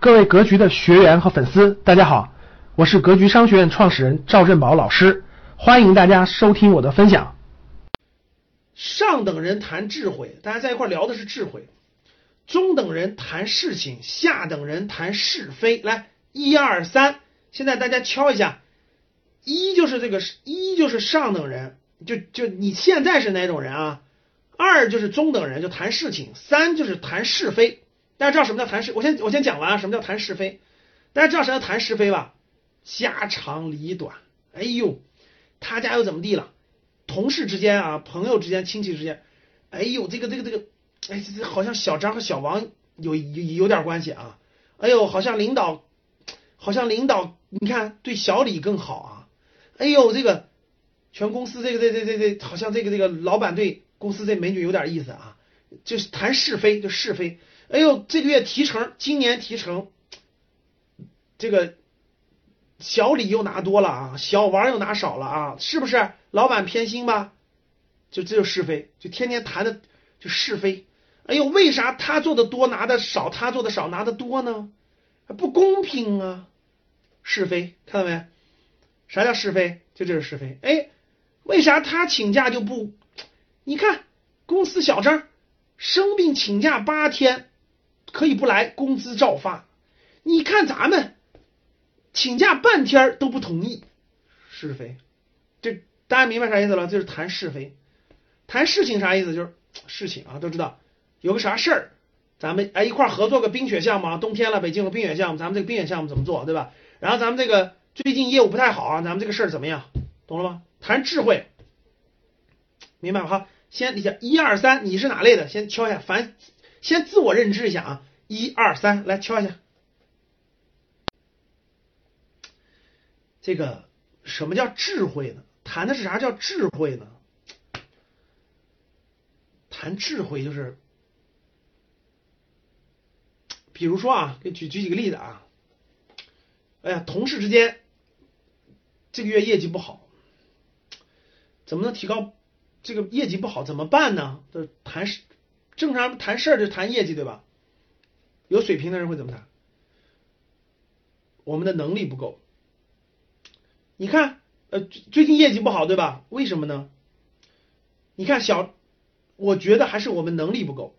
各位格局的学员和粉丝，大家好，我是格局商学院创始人赵振宝老师，欢迎大家收听我的分享。上等人谈智慧，大家在一块聊的是智慧；中等人谈事情，下等人谈是非。来，一二三，现在大家敲一下，一就是这个，一就是上等人，就就你现在是哪种人啊？二就是中等人，就谈事情；三就是谈是非。大家知道什么叫谈是？我先我先讲完啊，什么叫谈是非？大家知道什么叫谈是非吧？家长里短。哎呦，他家又怎么地了？同事之间啊，朋友之间，亲戚之间，哎呦，这个这个这个，哎，这这好像小张和小王有有有点关系啊。哎呦，好像领导，好像领导，你看对小李更好啊。哎呦，这个全公司这个这这这这，好像这个这个老板对公司这美女有点意思啊。就是谈是非，就是非。哎呦，这个月提成，今年提成，这个小李又拿多了啊，小王又拿少了啊，是不是？老板偏心吧？就这就是非，就天天谈的就是非。哎呦，为啥他做的多拿的少，他做的少拿的多呢？不公平啊！是非，看到没？啥叫是非？就这是是非。哎，为啥他请假就不？你看公司小张生病请假八天。可以不来，工资照发。你看咱们请假半天都不同意，是非。这大家明白啥意思了？就是谈是非，谈事情啥意思？就是 事情啊，都知道有个啥事儿，咱们哎一块合作个冰雪项目啊，冬天了，北京有冰雪项目，咱们这个冰雪项目怎么做，对吧？然后咱们这个最近业务不太好啊，咱们这个事儿怎么样？懂了吗？谈智慧，明白吗？哈，先你想一二三，你是哪类的？先敲一下，凡。先自我认知一下啊，一二三，来敲一下。这个什么叫智慧呢？谈的是啥叫智慧呢？谈智慧就是，比如说啊，给举举几个例子啊。哎呀，同事之间这个月业绩不好，怎么能提高这个业绩不好怎么办呢？就谈是。正常谈事儿就谈业绩，对吧？有水平的人会怎么谈？我们的能力不够。你看，呃，最近业绩不好，对吧？为什么呢？你看小，我觉得还是我们能力不够。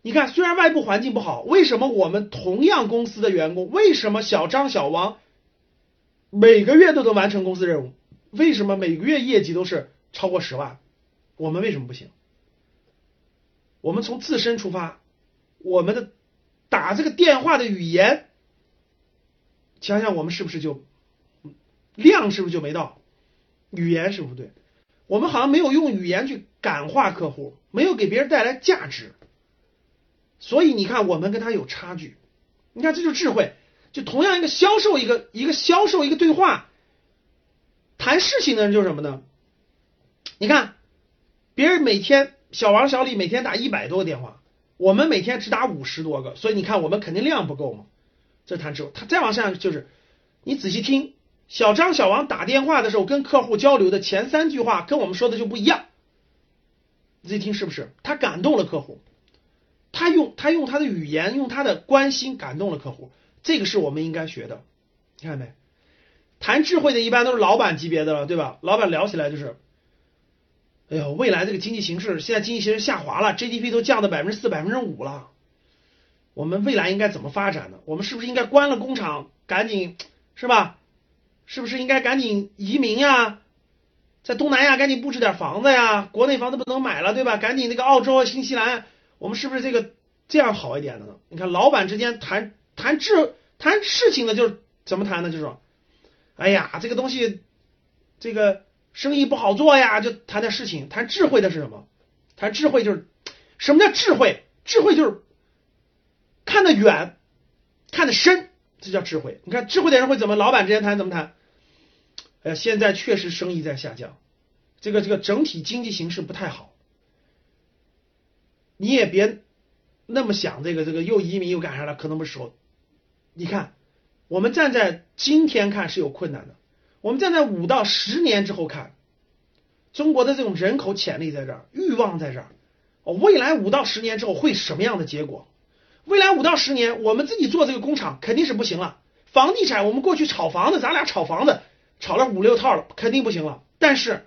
你看，虽然外部环境不好，为什么我们同样公司的员工，为什么小张、小王每个月都能完成公司任务？为什么每个月业绩都是超过十万？我们为什么不行？我们从自身出发，我们的打这个电话的语言，想想我们是不是就量是不是就没到，语言是不是对？我们好像没有用语言去感化客户，没有给别人带来价值，所以你看我们跟他有差距。你看这就是智慧，就同样一个销售，一个一个销售一个对话，谈事情的人就是什么呢？你看别人每天。小王、小李每天打一百多个电话，我们每天只打五十多个，所以你看我们肯定量不够嘛。这谈智慧，他再往下就是，你仔细听，小张、小王打电话的时候跟客户交流的前三句话跟我们说的就不一样。你仔细听是不是？他感动了客户，他用他用他的语言，用他的关心感动了客户，这个是我们应该学的。你看没？谈智慧的一般都是老板级别的了，对吧？老板聊起来就是。哎呦，未来这个经济形势，现在经济形势下滑了，GDP 都降到百分之四、百分之五了。我们未来应该怎么发展呢？我们是不是应该关了工厂，赶紧是吧？是不是应该赶紧移民呀？在东南亚赶紧布置点房子呀？国内房子不能买了，对吧？赶紧那个澳洲、新西兰，我们是不是这个这样好一点的呢？你看，老板之间谈谈智谈事情的，就是怎么谈呢？就是说，哎呀，这个东西，这个。生意不好做呀，就谈点事情。谈智慧的是什么？谈智慧就是什么叫智慧？智慧就是看得远，看得深，这叫智慧。你看智慧的人会怎么？老板之间谈怎么谈？哎呀，现在确实生意在下降，这个这个整体经济形势不太好。你也别那么想，这个这个又移民又干啥了？可能不是时候。你看，我们站在今天看是有困难的。我们站在五到十年之后看，中国的这种人口潜力在这儿，欲望在这儿，未来五到十年之后会什么样的结果？未来五到十年，我们自己做这个工厂肯定是不行了。房地产，我们过去炒房子，咱俩炒房子炒了五六套了，肯定不行了。但是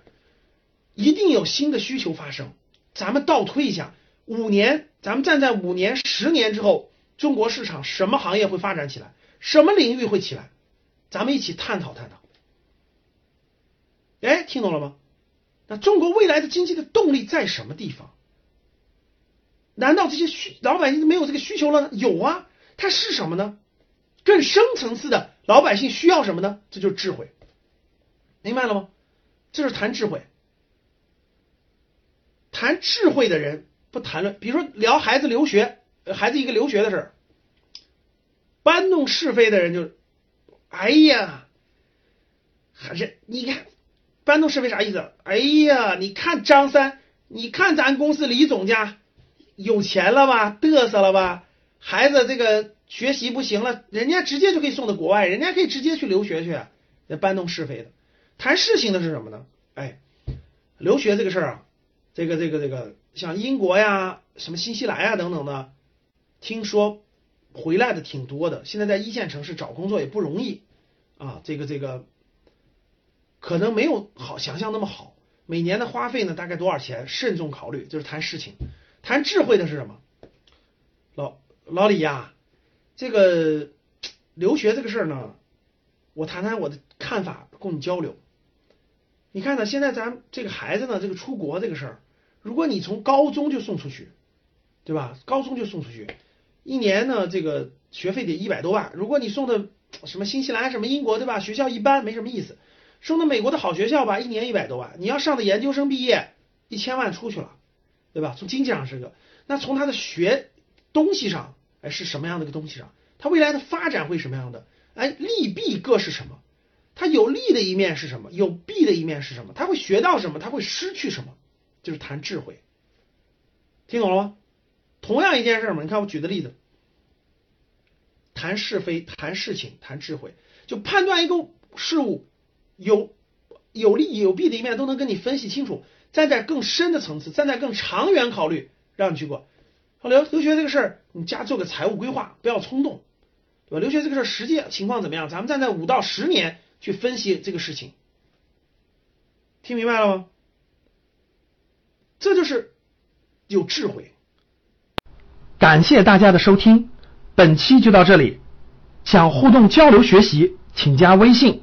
一定有新的需求发生。咱们倒推一下，五年，咱们站在五年、十年之后，中国市场什么行业会发展起来？什么领域会起来？咱们一起探讨探讨。哎，听懂了吗？那中国未来的经济的动力在什么地方？难道这些需老百姓没有这个需求了呢？有啊，它是什么呢？更深层次的老百姓需要什么呢？这就是智慧，明白了吗？这是谈智慧。谈智慧的人不谈论，比如说聊孩子留学，孩子一个留学的事儿，搬弄是非的人就，哎呀，还是你看搬弄是非啥意思？哎呀，你看张三，你看咱公司李总家有钱了吧，嘚瑟了吧？孩子这个学习不行了，人家直接就可以送到国外，人家可以直接去留学去。那搬弄是非的，谈事情的是什么呢？哎，留学这个事儿啊。这个这个这个，像英国呀、什么新西兰呀等等的，听说回来的挺多的。现在在一线城市找工作也不容易啊，这个这个可能没有好想象那么好。每年的花费呢，大概多少钱？慎重考虑。就是谈事情，谈智慧的是什么？老老李呀，这个留学这个事儿呢，我谈谈我的看法，供你交流。你看呢，现在咱这个孩子呢，这个出国这个事儿。如果你从高中就送出去，对吧？高中就送出去，一年呢，这个学费得一百多万。如果你送的什么新西兰、什么英国，对吧？学校一般没什么意思。送到美国的好学校吧，一年一百多万。你要上的研究生毕业，一千万出去了，对吧？从经济上是个，那从他的学东西上，哎，是什么样的一个东西上？他未来的发展会什么样的？哎，利弊各是什么？他有利的一面是什么？有弊的一面是什么？他会学到什么？他会失去什么？就是谈智慧，听懂了吗？同样一件事嘛，你看我举的例子，谈是非、谈事情、谈智慧，就判断一个事物有有利有弊的一面，都能跟你分析清楚。站在更深的层次，站在更长远考虑，让你去过。好留留学这个事儿，你家做个财务规划，不要冲动，对吧？留学这个事儿实际情况怎么样？咱们站在五到十年去分析这个事情，听明白了吗？这就是有智慧。感谢大家的收听，本期就到这里。想互动交流学习，请加微信